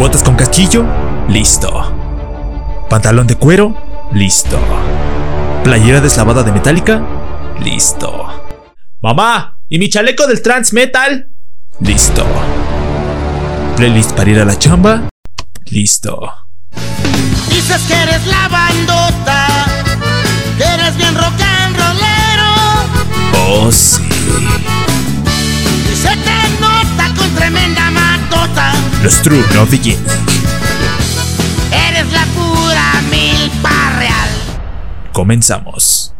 ¿Botas con casquillo? Listo. ¿Pantalón de cuero? Listo. ¿Playera deslavada de metálica? Listo. Mamá, ¿y mi chaleco del trans metal? Listo. ¿Playlist para ir a la chamba? Listo. Dices que eres la bandota, que eres bien rock and rollero. Oh, sí. Y se te Los True No Begin. Eres la pura milpa real. Comenzamos.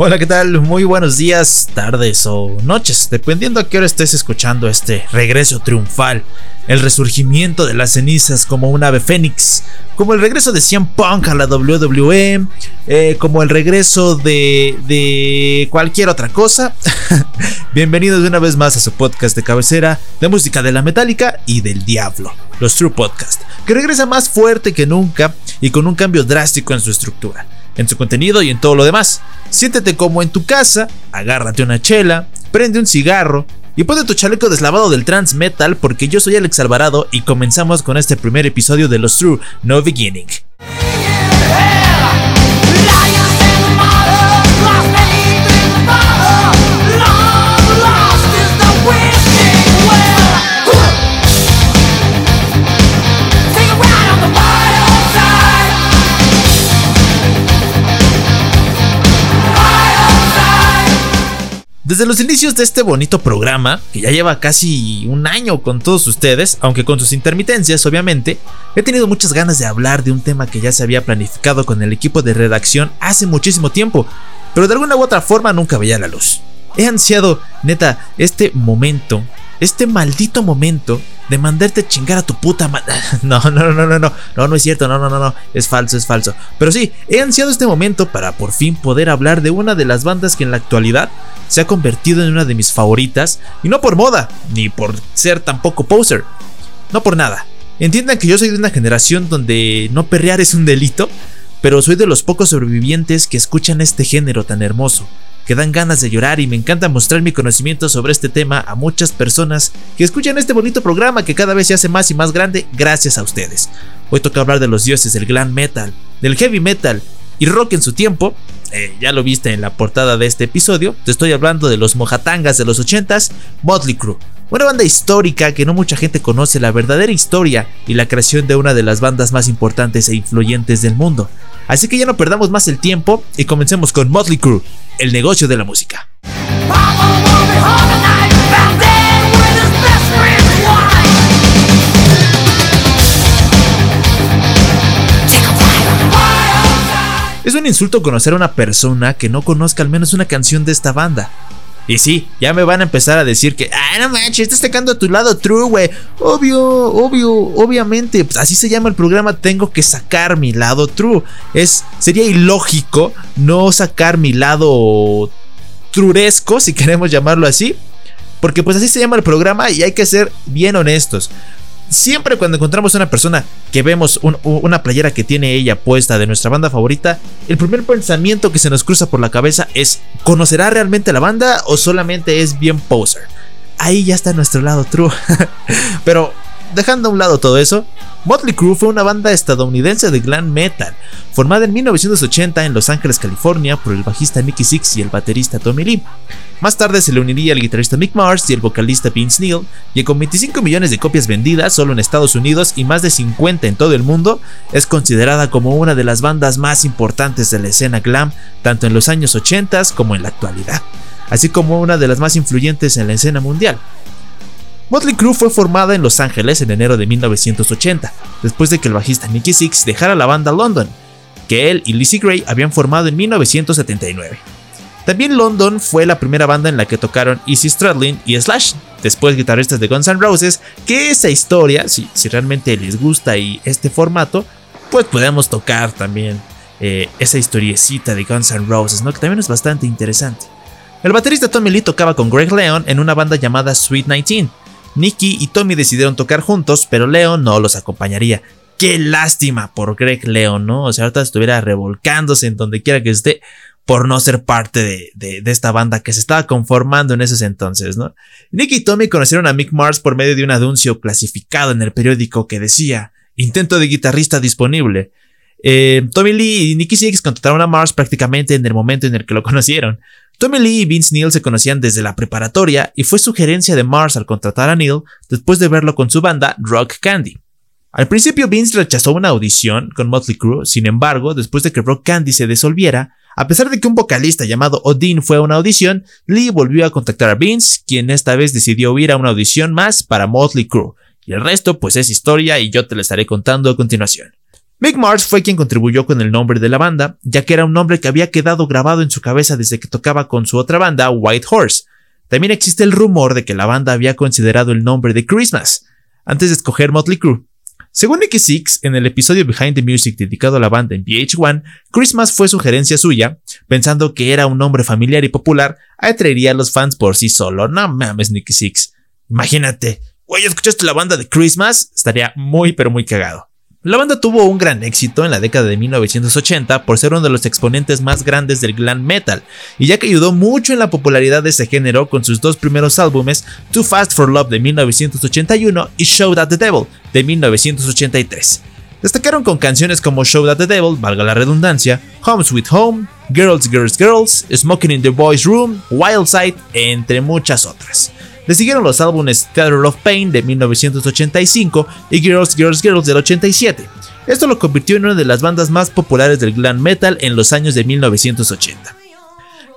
Hola, ¿qué tal? Muy buenos días, tardes o noches, dependiendo a qué hora estés escuchando este regreso triunfal, el resurgimiento de las cenizas como un ave fénix, como el regreso de CM Punk a la WWE, eh, como el regreso de, de cualquier otra cosa. Bienvenidos una vez más a su podcast de cabecera de música de la metálica y del diablo, los True Podcast, que regresa más fuerte que nunca y con un cambio drástico en su estructura en su contenido y en todo lo demás. Siéntete como en tu casa, agárrate una chela, prende un cigarro y ponte tu chaleco deslavado del trans metal porque yo soy Alex Alvarado y comenzamos con este primer episodio de Los True No Beginning. Desde los inicios de este bonito programa, que ya lleva casi un año con todos ustedes, aunque con sus intermitencias obviamente, he tenido muchas ganas de hablar de un tema que ya se había planificado con el equipo de redacción hace muchísimo tiempo, pero de alguna u otra forma nunca veía la luz. He ansiado, neta, este momento, este maldito momento de mandarte chingar a tu puta madre. No, no, no, no, no, no, no es cierto, no, no, no, no, es falso, es falso. Pero sí, he ansiado este momento para por fin poder hablar de una de las bandas que en la actualidad se ha convertido en una de mis favoritas, y no por moda, ni por ser tampoco poser, no por nada. Entiendan que yo soy de una generación donde no perrear es un delito, pero soy de los pocos sobrevivientes que escuchan este género tan hermoso que dan ganas de llorar y me encanta mostrar mi conocimiento sobre este tema a muchas personas que escuchan este bonito programa que cada vez se hace más y más grande gracias a ustedes. Hoy toca hablar de los dioses del glam metal, del heavy metal y rock en su tiempo. Eh, ya lo viste en la portada de este episodio. Te estoy hablando de los mojatangas de los 80s, Motley Crue. Una banda histórica que no mucha gente conoce la verdadera historia y la creación de una de las bandas más importantes e influyentes del mundo. Así que ya no perdamos más el tiempo y comencemos con Motley Crue, el negocio de la música. Es un insulto conocer a una persona que no conozca al menos una canción de esta banda. Y sí, ya me van a empezar a decir que, ah, no manches, estás sacando a tu lado true, güey. Obvio, obvio, obviamente, pues así se llama el programa, tengo que sacar mi lado true. Es, sería ilógico no sacar mi lado truresco, si queremos llamarlo así. Porque pues así se llama el programa y hay que ser bien honestos siempre cuando encontramos a una persona que vemos una playera que tiene ella puesta de nuestra banda favorita, el primer pensamiento que se nos cruza por la cabeza es, ¿conocerá realmente la banda o solamente es bien poser? Ahí ya está nuestro lado true. Pero dejando a un lado todo eso, Motley Crue fue una banda estadounidense de glam metal, formada en 1980 en Los Ángeles, California, por el bajista Nicky Six y el baterista Tommy Lee. Más tarde se le uniría el guitarrista Mick Mars y el vocalista Vince Neil, y con 25 millones de copias vendidas solo en Estados Unidos y más de 50 en todo el mundo, es considerada como una de las bandas más importantes de la escena glam, tanto en los años 80 como en la actualidad, así como una de las más influyentes en la escena mundial. Motley Crue fue formada en Los Ángeles en enero de 1980, después de que el bajista Nicky Six dejara la banda London, que él y Lizzie Gray habían formado en 1979. También London fue la primera banda en la que tocaron Easy Stradlin y Slash, después guitarristas de Guns N' Roses, que esa historia, si, realmente les gusta y este formato, pues podemos tocar también eh, esa historiecita de Guns N' Roses, ¿no? Que también es bastante interesante. El baterista Tommy Lee tocaba con Greg Leon en una banda llamada Sweet 19. Nicky y Tommy decidieron tocar juntos, pero Leon no los acompañaría. Qué lástima por Greg Leon, ¿no? O sea, ahorita estuviera revolcándose en donde quiera que esté por no ser parte de, esta banda que se estaba conformando en esos entonces, ¿no? Nicky y Tommy conocieron a Mick Mars por medio de un anuncio clasificado en el periódico que decía, intento de guitarrista disponible. Eh, Tommy Lee y Nicky Six contrataron a Mars prácticamente en el momento en el que lo conocieron. Tommy Lee y Vince Neil se conocían desde la preparatoria y fue sugerencia de Mars al contratar a Neil después de verlo con su banda Rock Candy. Al principio Vince rechazó una audición con Motley Crue, sin embargo, después de que Rock Candy se disolviera, a pesar de que un vocalista llamado Odin fue a una audición, Lee volvió a contactar a Vince, quien esta vez decidió ir a una audición más para Motley Crue. Y el resto pues es historia y yo te la estaré contando a continuación. Mick Mars fue quien contribuyó con el nombre de la banda, ya que era un nombre que había quedado grabado en su cabeza desde que tocaba con su otra banda, White Horse. También existe el rumor de que la banda había considerado el nombre de Christmas, antes de escoger Motley Crue, según Nicky Six, en el episodio Behind the Music dedicado a la banda en VH1, Christmas fue sugerencia suya, pensando que era un nombre familiar y popular, atraería a los fans por sí solo. No mames, Nicky Six. Imagínate, güey, ¿escuchaste la banda de Christmas? Estaría muy, pero muy cagado. La banda tuvo un gran éxito en la década de 1980 por ser uno de los exponentes más grandes del glam metal, y ya que ayudó mucho en la popularidad de ese género con sus dos primeros álbumes, Too Fast for Love de 1981 y Show That the Devil de 1983. Destacaron con canciones como Show That the Devil, valga la redundancia, Home Sweet Home, Girls, Girls, Girls, Smoking in the Boys Room, Wild Side, entre muchas otras. Le siguieron los álbumes Theater of Pain de 1985 y Girls, Girls, Girls del 87. Esto lo convirtió en una de las bandas más populares del glam metal en los años de 1980.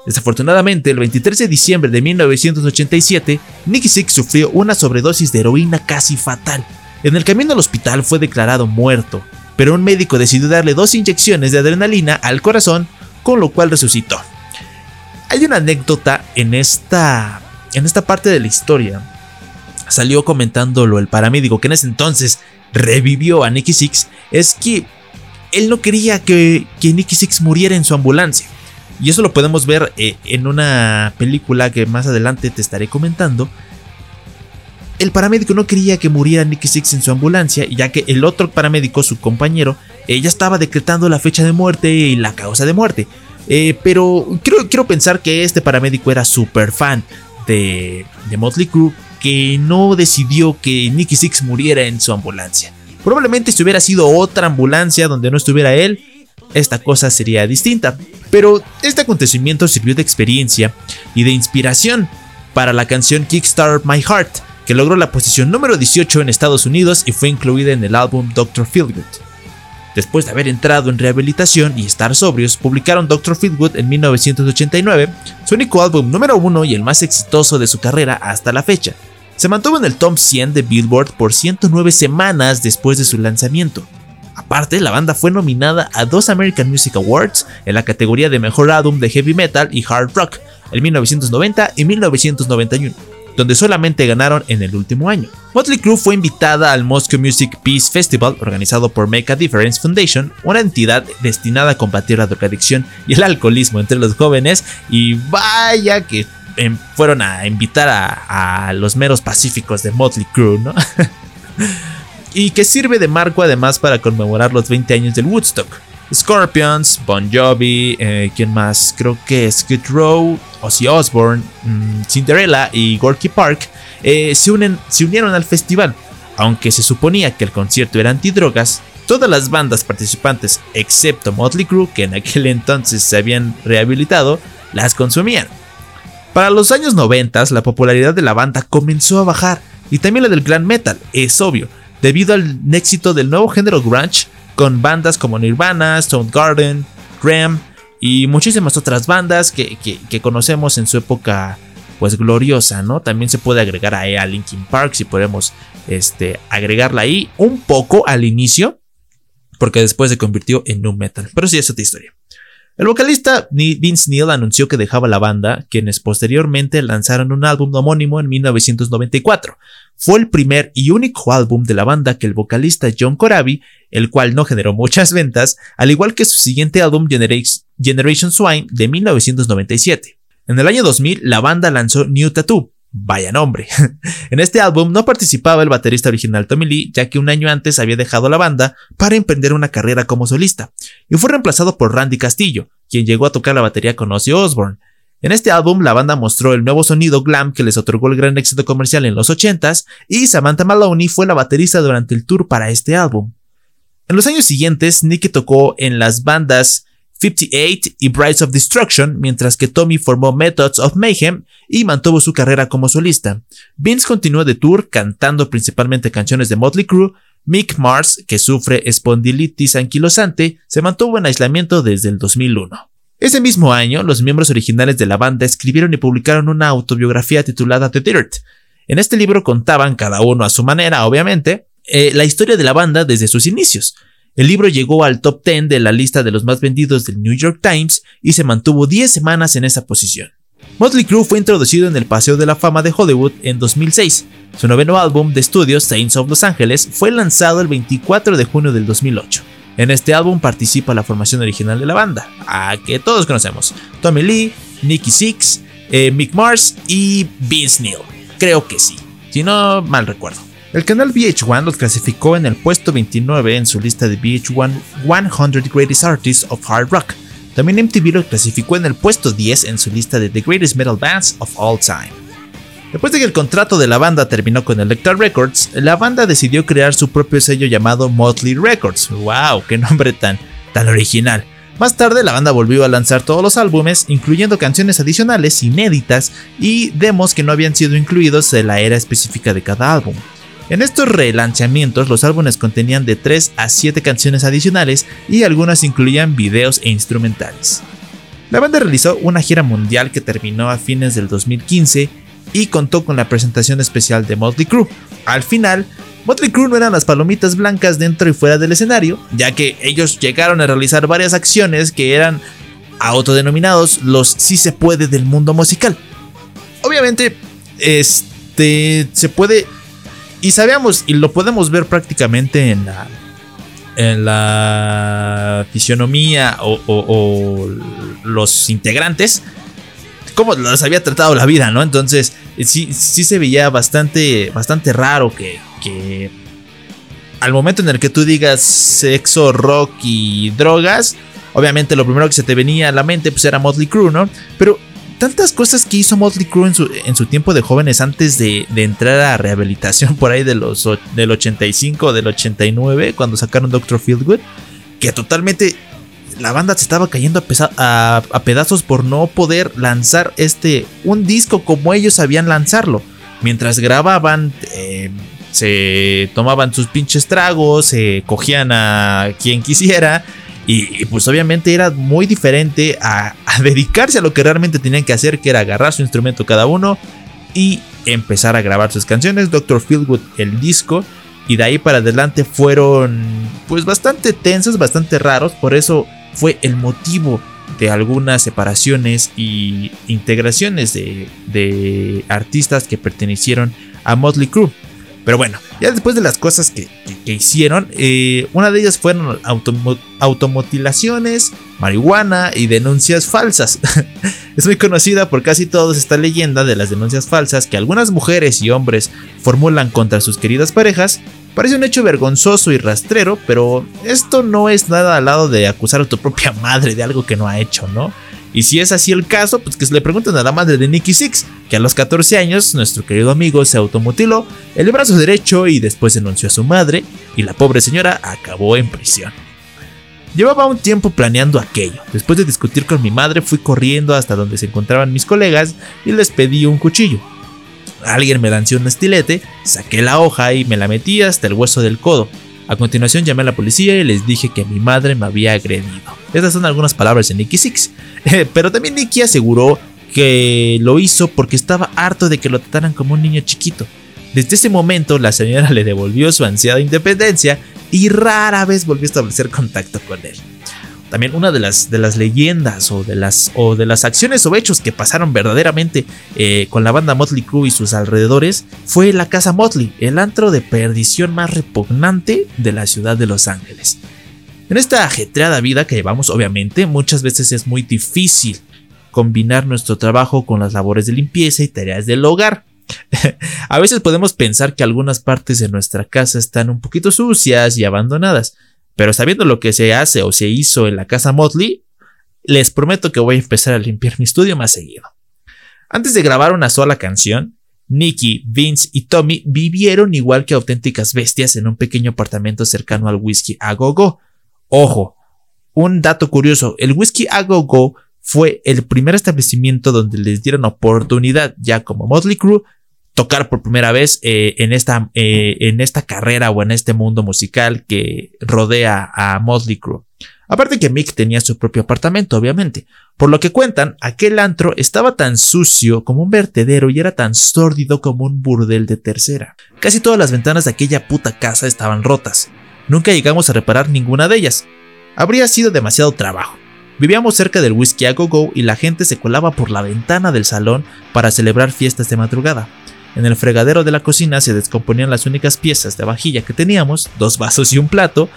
Desafortunadamente, el 23 de diciembre de 1987, Nicky Six sufrió una sobredosis de heroína casi fatal. En el camino al hospital fue declarado muerto, pero un médico decidió darle dos inyecciones de adrenalina al corazón, con lo cual resucitó. Hay una anécdota en esta en esta parte de la historia salió comentándolo el paramédico que en ese entonces revivió a Nicky Six, es que él no quería que, que Nicky Six muriera en su ambulancia. Y eso lo podemos ver eh, en una película que más adelante te estaré comentando. El paramédico no quería que muriera Nicky Six en su ambulancia, ya que el otro paramédico, su compañero, eh, ya estaba decretando la fecha de muerte y la causa de muerte. Eh, pero quiero, quiero pensar que este paramédico era súper fan de, Motley Crue que no decidió que Nicky Six muriera en su ambulancia. Probablemente si hubiera sido otra ambulancia donde no estuviera él, esta cosa sería distinta. Pero este acontecimiento sirvió de experiencia y de inspiración para la canción Kickstart My Heart, que logró la posición número 18 en Estados Unidos y fue incluida en el álbum Dr. Feelgood. Después de haber entrado en rehabilitación y estar sobrios, publicaron Dr. Feelgood en 1989, su único álbum número uno y el más exitoso de su carrera hasta la fecha. Se mantuvo en el top 100 de Billboard por 109 semanas después de su lanzamiento. Aparte, la banda fue nominada a dos American Music Awards en la categoría de Mejor Álbum de Heavy Metal y Hard Rock en 1990 y 1991 donde solamente ganaron en el último año. Motley Crue fue invitada al Moscow Music Peace Festival organizado por Make a Difference Foundation, una entidad destinada a combatir la drogadicción y el alcoholismo entre los jóvenes, y vaya que em, fueron a invitar a, a los meros pacíficos de Motley Crue, ¿no? y que sirve de marco además para conmemorar los 20 años del Woodstock. Scorpions, Bon Jovi, eh, ¿quién más? Creo que Skid Row, Ozzy Osbourne, mm, Cinderella y Gorky Park eh, se, unen, se unieron al festival. Aunque se suponía que el concierto era antidrogas, todas las bandas participantes, excepto Motley Crue, que en aquel entonces se habían rehabilitado, las consumían. Para los años 90, la popularidad de la banda comenzó a bajar, y también la del glam metal, es obvio, debido al éxito del nuevo género grunge con bandas como Nirvana, Soundgarden, Ram y muchísimas otras bandas que, conocemos en su época pues gloriosa, ¿no? También se puede agregar a Linkin Park si podemos este, agregarla ahí un poco al inicio, porque después se convirtió en nu metal, pero sí es otra historia. El vocalista Vince Neil anunció que dejaba la banda, quienes posteriormente lanzaron un álbum homónimo en 1994. Fue el primer y único álbum de la banda que el vocalista John Corabi, el cual no generó muchas ventas, al igual que su siguiente álbum Generation Swine de 1997. En el año 2000, la banda lanzó New Tattoo, Vaya nombre. en este álbum no participaba el baterista original Tommy Lee, ya que un año antes había dejado la banda para emprender una carrera como solista, y fue reemplazado por Randy Castillo, quien llegó a tocar la batería con Ozzy Osbourne. En este álbum, la banda mostró el nuevo sonido glam que les otorgó el gran éxito comercial en los 80s, y Samantha Maloney fue la baterista durante el tour para este álbum. En los años siguientes, Nicky tocó en las bandas 58 y Brides of Destruction, mientras que Tommy formó Methods of Mayhem y mantuvo su carrera como solista. Vince continuó de tour cantando principalmente canciones de Motley Crue. Mick Mars, que sufre espondilitis anquilosante, se mantuvo en aislamiento desde el 2001. Ese mismo año, los miembros originales de la banda escribieron y publicaron una autobiografía titulada The Dirt. En este libro contaban, cada uno a su manera, obviamente, eh, la historia de la banda desde sus inicios. El libro llegó al top 10 de la lista de los más vendidos del New York Times y se mantuvo 10 semanas en esa posición. Motley Crue fue introducido en el Paseo de la Fama de Hollywood en 2006. Su noveno álbum de estudio, Saints of Los Angeles, fue lanzado el 24 de junio del 2008. En este álbum participa la formación original de la banda, a que todos conocemos: Tommy Lee, Nicky Six, eh, Mick Mars y Vince Neil. Creo que sí, si no mal recuerdo. El canal VH1 los clasificó en el puesto 29 en su lista de VH1 100 Greatest Artists of Hard Rock. También MTV lo clasificó en el puesto 10 en su lista de The Greatest Metal Bands of All Time. Después de que el contrato de la banda terminó con Electra Records, la banda decidió crear su propio sello llamado Motley Records. ¡Wow! ¡Qué nombre tan, tan original! Más tarde la banda volvió a lanzar todos los álbumes, incluyendo canciones adicionales inéditas y demos que no habían sido incluidos en la era específica de cada álbum. En estos relanzamientos los álbumes contenían de 3 a 7 canciones adicionales y algunas incluían videos e instrumentales. La banda realizó una gira mundial que terminó a fines del 2015 y contó con la presentación especial de Motley Crue. Al final, Motley Crue no eran las palomitas blancas dentro y fuera del escenario, ya que ellos llegaron a realizar varias acciones que eran autodenominados los si se puede del mundo musical. Obviamente, este se puede y sabíamos, y lo podemos ver prácticamente en la, en la fisionomía o, los integrantes, cómo los había tratado la vida, ¿no? Entonces, sí, sí se veía bastante, bastante raro que, que al momento en el que tú digas sexo, rock y drogas, obviamente lo primero que se te venía a la mente pues era Motley Crue, ¿no? Pero tantas cosas que hizo Motley Crue en su, en su tiempo de jóvenes antes de, entrar a rehabilitación por ahí de los, del 85, del 89, cuando sacaron Doctor Feelgood, que totalmente la banda se estaba cayendo a, a, pedazos por no poder lanzar este un disco como ellos sabían lanzarlo. Mientras grababan, eh, se tomaban sus pinches tragos, se cogían a quien quisiera y, pues obviamente era muy diferente a, dedicarse a lo que realmente tenían que hacer, que era agarrar su instrumento cada uno y empezar a grabar sus canciones. Dr. Fieldwood, el disco, y de ahí para adelante fueron pues bastante tensos, bastante raros, por eso fue el motivo de algunas separaciones y integraciones de, de artistas que pertenecieron a Motley Crue. Pero bueno, ya después de las cosas que, hicieron, eh, una de ellas fueron automutilaciones, marihuana y denuncias falsas. es muy conocida por casi todos esta leyenda de las denuncias falsas que algunas mujeres y hombres formulan contra sus queridas parejas. Parece un hecho vergonzoso y rastrero, pero esto no es nada al lado de acusar a tu propia madre de algo que no ha hecho, ¿no? Y si es así el caso, pues que se le pregunten a la madre de Nicky Six, que a los 14 años nuestro querido amigo se automutiló el brazo derecho y después denunció a su madre y la pobre señora acabó en prisión. Llevaba un tiempo planeando aquello. Después de discutir con mi madre fui corriendo hasta donde se encontraban mis colegas y les pedí un cuchillo. Alguien me lanzó un estilete, saqué la hoja y me la metí hasta el hueso del codo. A continuación llamé a la policía y les dije que mi madre me había agredido. Estas son algunas palabras de Nicky Six. pero también Nicky aseguró que lo hizo porque estaba harto de que lo trataran como un niño chiquito. Desde ese momento la señora le devolvió su ansiada independencia y rara vez volvió a establecer contacto con él. También una de las, de las leyendas o de las, o de las acciones o hechos que pasaron verdaderamente eh, con la banda Motley Crue y sus alrededores fue la Casa Motley, el antro de perdición más repugnante de la ciudad de Los Ángeles. En esta ajetreada vida que llevamos, obviamente, muchas veces es muy difícil combinar nuestro trabajo con las labores de limpieza y tareas del hogar. a veces podemos pensar que algunas partes de nuestra casa están un poquito sucias y abandonadas, pero sabiendo lo que se hace o se hizo en la casa Motley, les prometo que voy a empezar a limpiar mi estudio más seguido. Antes de grabar una sola canción, Nicky, Vince y Tommy vivieron igual que auténticas bestias en un pequeño apartamento cercano al whisky a go go. Ojo, un dato curioso, el whisky a go go fue el primer establecimiento donde les dieron oportunidad, ya como Motley Crue, tocar por primera vez eh, en, esta, eh, en esta carrera o en este mundo musical que rodea a Motley Crue. Aparte que Mick tenía su propio apartamento, obviamente. Por lo que cuentan, aquel antro estaba tan sucio como un vertedero y era tan sórdido como un burdel de tercera. Casi todas las ventanas de aquella puta casa estaban rotas. Nunca llegamos a reparar ninguna de ellas. Habría sido demasiado trabajo. Vivíamos cerca del Whisky a Go Go y la gente se colaba por la ventana del salón para celebrar fiestas de madrugada. En el fregadero de la cocina se descomponían las únicas piezas de vajilla que teníamos, dos vasos y un plato.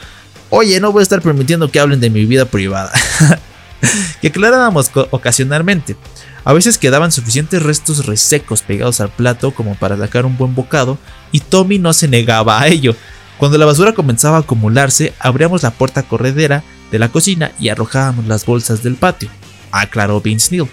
Oye, no voy a estar permitiendo que hablen de mi vida privada. que aclarábamos ocasionalmente. A veces quedaban suficientes restos resecos pegados al plato como para sacar un buen bocado, y Tommy no se negaba a ello. Cuando la basura comenzaba a acumularse, abríamos la puerta corredera de la cocina y arrojábamos las bolsas del patio, aclaró Vince Neil.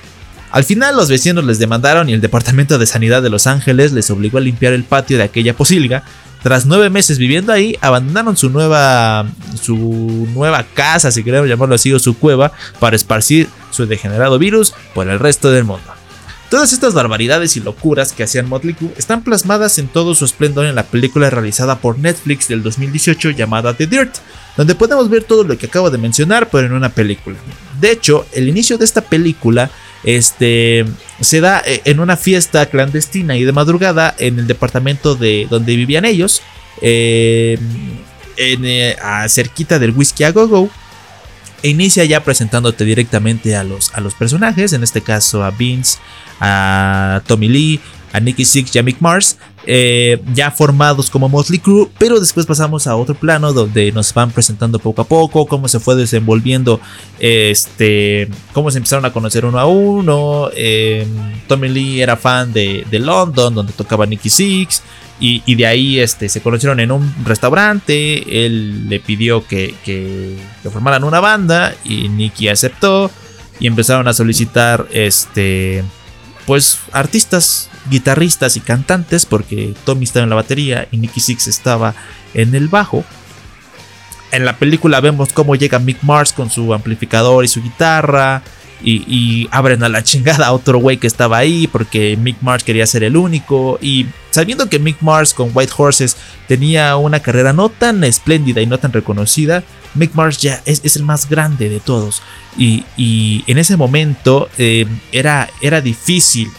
Al final los vecinos les demandaron y el Departamento de Sanidad de Los Ángeles les obligó a limpiar el patio de aquella posilga. Tras nueve meses viviendo ahí, abandonaron su nueva, su nueva casa, si queremos llamarlo así, o su cueva, para esparcir su degenerado virus por el resto del mundo. Todas estas barbaridades y locuras que hacían Motley están plasmadas en todo su esplendor en la película realizada por Netflix del 2018 llamada The Dirt, donde podemos ver todo lo que acabo de mencionar, pero en una película. De hecho, el inicio de esta película este se da eh, en una fiesta clandestina y de madrugada en el departamento de donde vivían ellos, em, en, eh, cerquita del Whisky a Go Go. E inicia ya presentándote directamente a los, a los personajes, en este caso a Vince, a Tommy Lee, a Nicky Six y a Mick Mars, eh, ya formados como Motley Crue, pero después pasamos a otro plano donde nos van presentando poco a poco cómo se fue desenvolviendo, este, cómo se empezaron a conocer uno a uno. Eh, Tommy Lee era fan de, London, donde tocaba Nicky Six. Y, de ahí este, se conocieron en un restaurante. Él le pidió que, que, que formaran una banda y Nicky aceptó. Y empezaron a solicitar este, pues artistas, guitarristas y cantantes, porque Tommy estaba en la batería y Nicky Six estaba en el bajo. En la película vemos cómo llega Mick Mars con su amplificador y su guitarra. Y, abren a la chingada a otro güey que estaba ahí porque Mick Mars quería ser el único. Y sabiendo que Mick Mars con White Horses tenía una carrera no tan espléndida y no tan reconocida, Mick Mars ya es, el más grande de todos. Y, en ese momento eh, era, era difícil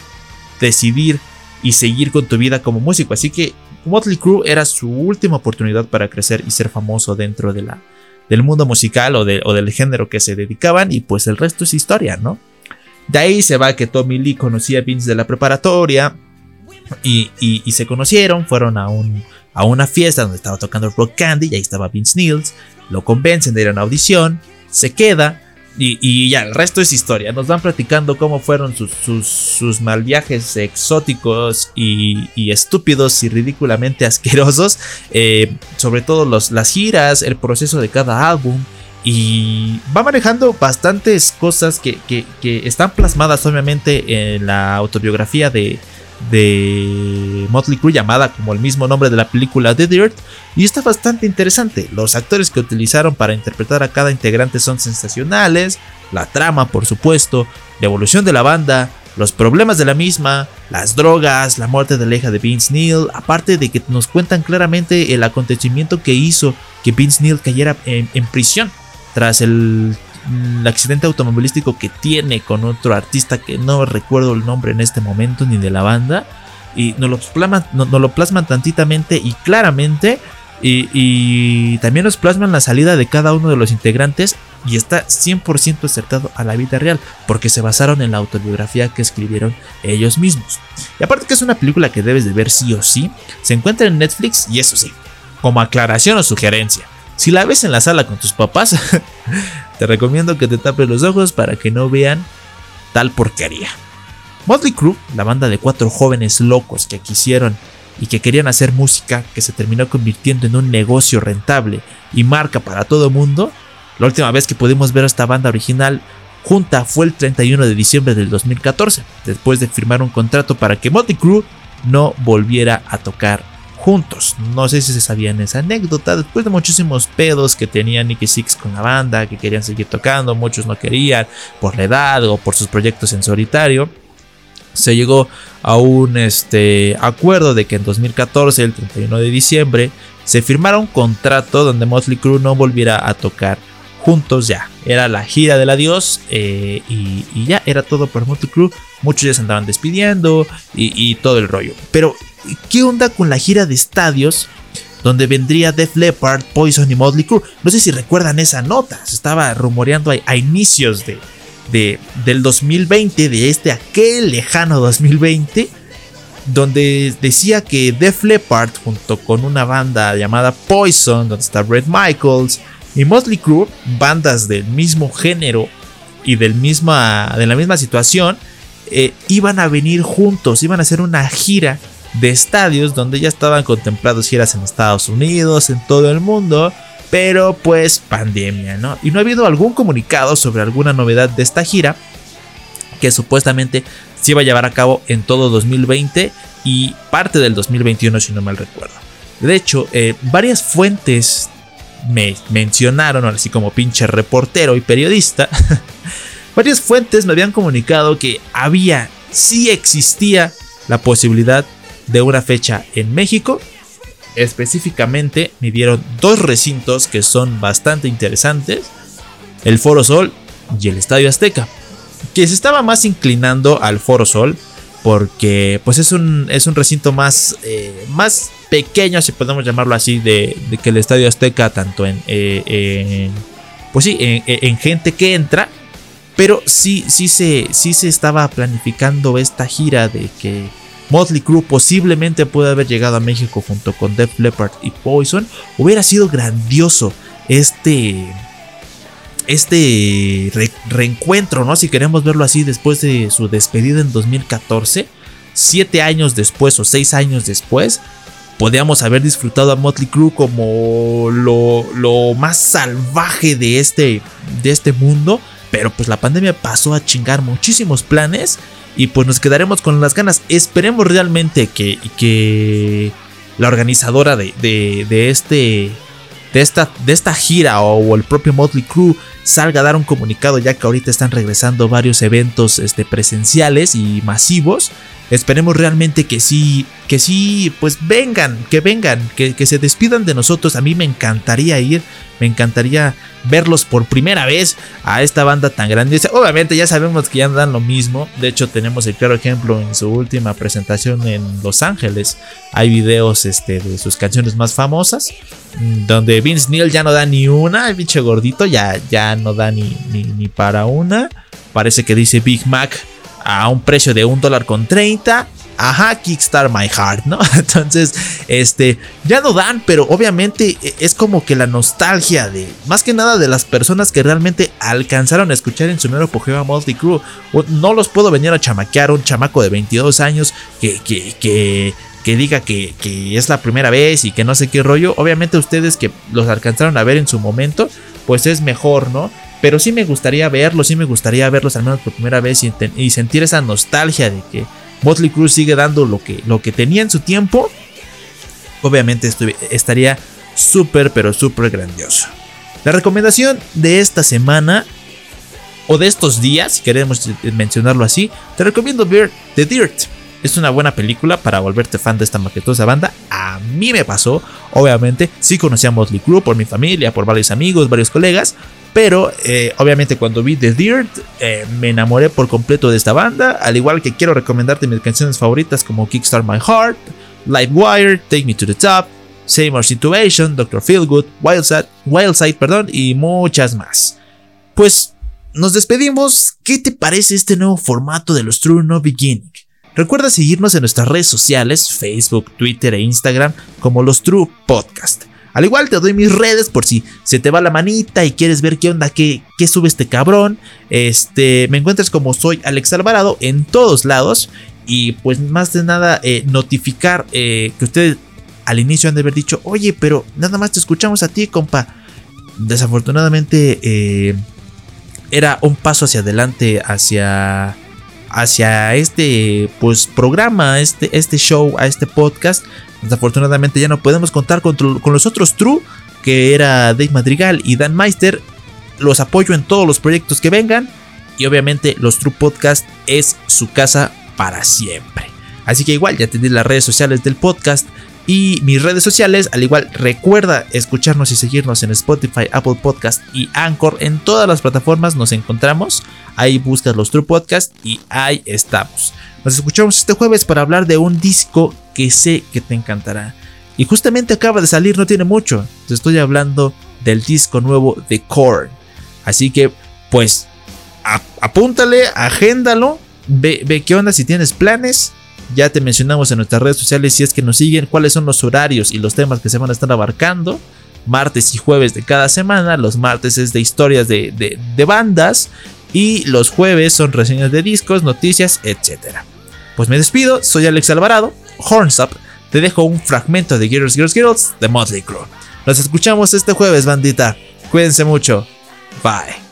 decidir y seguir con tu vida como músico. Así que Motley Crue era su última oportunidad para crecer y ser famoso dentro de la, del mundo musical o, o del género que se dedicaban. Y pues el resto es historia, ¿no? De ahí se va que Tommy Lee conocía a Vince de la preparatoria. Y, y, se conocieron, fueron a, un, a una fiesta donde estaba tocando Rock Candy y ahí estaba Vince Neils lo convencen de ir a una audición, se queda y, ya, el resto es historia. Nos van platicando cómo fueron sus, sus, mal viajes exóticos y, estúpidos y ridículamente asquerosos. Eh, sobre todo los, las giras, el proceso de cada álbum. Y va manejando bastantes cosas que, que están plasmadas obviamente en la autobiografía de, de Motley Crue llamada como el mismo nombre de la película The Dirt y está bastante interesante. Los actores que utilizaron para interpretar a cada integrante son sensacionales, la trama por supuesto, la evolución de la banda, los problemas de la misma, las drogas, la muerte de la hija de Vince Neil, aparte de que nos cuentan claramente el acontecimiento que hizo que Vince Neil cayera en, en prisión tras el el accidente automovilístico que tiene con otro artista que no recuerdo el nombre en este momento ni de la banda. Y nos lo, plasman, lo plasman tantitamente y claramente Y, también nos plasman la salida de cada uno de los integrantes y está 100% acertado a la vida real, porque se basaron en la autobiografía que escribieron ellos mismos. Y aparte que es una película que debes de ver sí o sí, se encuentra en Netflix y eso sí, como aclaración o sugerencia. Si la ves en la sala con tus papás, te recomiendo que te tapes los ojos para que no vean tal porquería. Motley Crue, la banda de cuatro jóvenes locos que quisieron y que querían hacer música que se terminó convirtiendo en un negocio rentable y marca para todo mundo, la última vez que pudimos ver a esta banda original junta fue el 31 de diciembre del 2014, después de firmar un contrato para que Motley Crue no volviera a tocar juntos. No sé si se sabían esa anécdota, después de muchísimos pedos que tenía Nicky Six con la banda, que querían seguir tocando, muchos no querían por la edad o por sus proyectos en solitario se llegó a un este, acuerdo de que en 2014, el 31 de diciembre, se firmara un contrato donde Motley Crue no volviera a tocar juntos ya. Era la gira del adiós eh, y, ya era todo por Motley Crue. Muchos ya se andaban despidiendo y, todo el rollo. Pero, ¿qué onda con la gira de estadios? Donde vendría Def Leppard, Poison y Motley Crue. No sé si recuerdan esa nota. Se estaba rumoreando a inicios de, de, del 2020, de este aquel lejano 2020, donde decía que Def Leppard, junto con una banda llamada Poison, donde está Brett Michaels, y Motley Crue, bandas del mismo género y del misma, de la misma situación, eh, iban a venir juntos, iban a hacer una gira de estadios donde ya estaban contemplados giras en Estados Unidos, en todo el mundo, pero pues pandemia, ¿no? Y no ha habido algún comunicado sobre alguna novedad de esta gira que supuestamente se iba a llevar a cabo en todo 2020 y parte del 2021 si no mal recuerdo. De hecho, eh, varias fuentes me mencionaron, así como pinche reportero y periodista, varias fuentes me habían comunicado que había, sí existía la posibilidad de una fecha en México. Específicamente me dieron dos recintos que son bastante interesantes, el Foro Sol y el Estadio Azteca, que se estaba más inclinando al Foro Sol porque pues es un, es un recinto más, eh, más pequeño, si podemos llamarlo así, de, que el Estadio Azteca, tanto en, eh, pues sí, en, gente que entra, pero sí, sí, se, sí se estaba planificando esta gira de que Motley Crue posiblemente puede haber llegado a México junto con Def Leppard y Poison. Hubiera sido grandioso este este reencuentro, ¿no? Si queremos verlo así después de su despedida en 2014, siete años después o seis años después, podíamos haber disfrutado a Motley Crue como lo, lo, más salvaje de este, de este mundo, pero pues la pandemia pasó a chingar muchísimos planes y pues nos quedaremos con las ganas. Esperemos realmente que, que la organizadora de, de, este, de, esta, de esta gira o, el propio Motley Crue salga a dar un comunicado ya que ahorita están regresando varios eventos este, presenciales y masivos Esperemos realmente que sí, que sí, pues vengan, que vengan, que, que se despidan de nosotros. A mí me encantaría ir, me encantaría verlos por primera vez a esta banda tan grande. Obviamente ya sabemos que ya dan lo mismo. De hecho, tenemos el claro ejemplo en su última presentación en Los Ángeles. Hay videos este, de sus canciones más famosas. Mm, donde Vince Neil ya no da ni una. El pinche gordito ya, ya no da ni, ni, ni para una. Parece que dice Big Mac a un precio de un dólar con 30. Ajá, Kickstart My Heart, ¿no? Entonces, este, ya no dan, pero obviamente e, es como que la nostalgia de, más que nada de las personas que realmente alcanzaron a escuchar en su mero apogeo a Motley Crue. No los puedo venir a chamaquear un chamaco de 22 años que, que, que, que diga que, que es la primera vez y que no sé qué rollo. Obviamente ustedes que los alcanzaron a ver en su momento, pues es mejor, ¿no? Pero sí me gustaría verlos, sí me gustaría verlos al menos por primera vez y, sentir esa nostalgia de que Motley Crue sigue dando lo que, lo que tenía en su tiempo. Obviamente estaría súper, pero súper grandioso. La recomendación de esta semana o de estos días, si queremos mencionarlo así, te recomiendo ver The Dirt. Es una buena película para volverte fan de esta maquetosa banda. A mí me pasó, obviamente. Sí conocí a Motley Crue por mi familia, por varios amigos, varios colegas. Pero eh, obviamente cuando vi The Dirt eh, me enamoré por completo de esta banda. Al igual que quiero recomendarte mis canciones favoritas como Kickstart My Heart, Live Wire, Take Me to the Top, Seymour Situation, Dr. Feelgood, Wildside, Wildside perdón, y muchas más. Pues nos despedimos. ¿Qué te parece este nuevo formato de los True No Beginning? Recuerda seguirnos en nuestras redes sociales, Facebook, Twitter e Instagram como los True Podcast. Al igual te doy mis redes por si se te va la manita y quieres ver qué onda, qué, qué sube este cabrón. Este, me encuentras como soy Alex Alvarado en todos lados. Y pues más de nada eh, notificar eh, que ustedes al inicio han de haber dicho, oye, pero nada más te escuchamos a ti, compa. Desafortunadamente eh, era un paso hacia adelante, hacia hacia este pues programa, este, este show, a este podcast. Desafortunadamente ya no podemos contar con, los otros True, que era Dave Madrigal y Dan Meister. Los apoyo en todos los proyectos que vengan. Y obviamente los True Podcast es su casa para siempre. Así que igual ya tenéis las redes sociales del podcast y mis redes sociales. Al igual, recuerda escucharnos y seguirnos en Spotify, Apple Podcast y Anchor. En todas las plataformas nos encontramos. Ahí buscas los True Podcast y ahí estamos. Nos escuchamos este jueves para hablar de un disco que sé que te encantará. Y justamente acaba de salir, no tiene mucho. Te estoy hablando del disco nuevo de Korn. Así que, pues, apúntale, agéndalo. Ve, ve qué onda si tienes planes ya te mencionamos en nuestras redes sociales si es que nos siguen cuáles son los horarios y los temas que se van a estar abarcando. Martes y jueves de cada semana. Los martes es de historias de, bandas. Y los jueves son reseñas de discos, noticias, etc. Pues me despido, soy Alex Alvarado, Horns Up. Te dejo un fragmento de Girls, Girls, Girls de Motley Crue. Nos escuchamos este jueves, bandita. Cuídense mucho. Bye.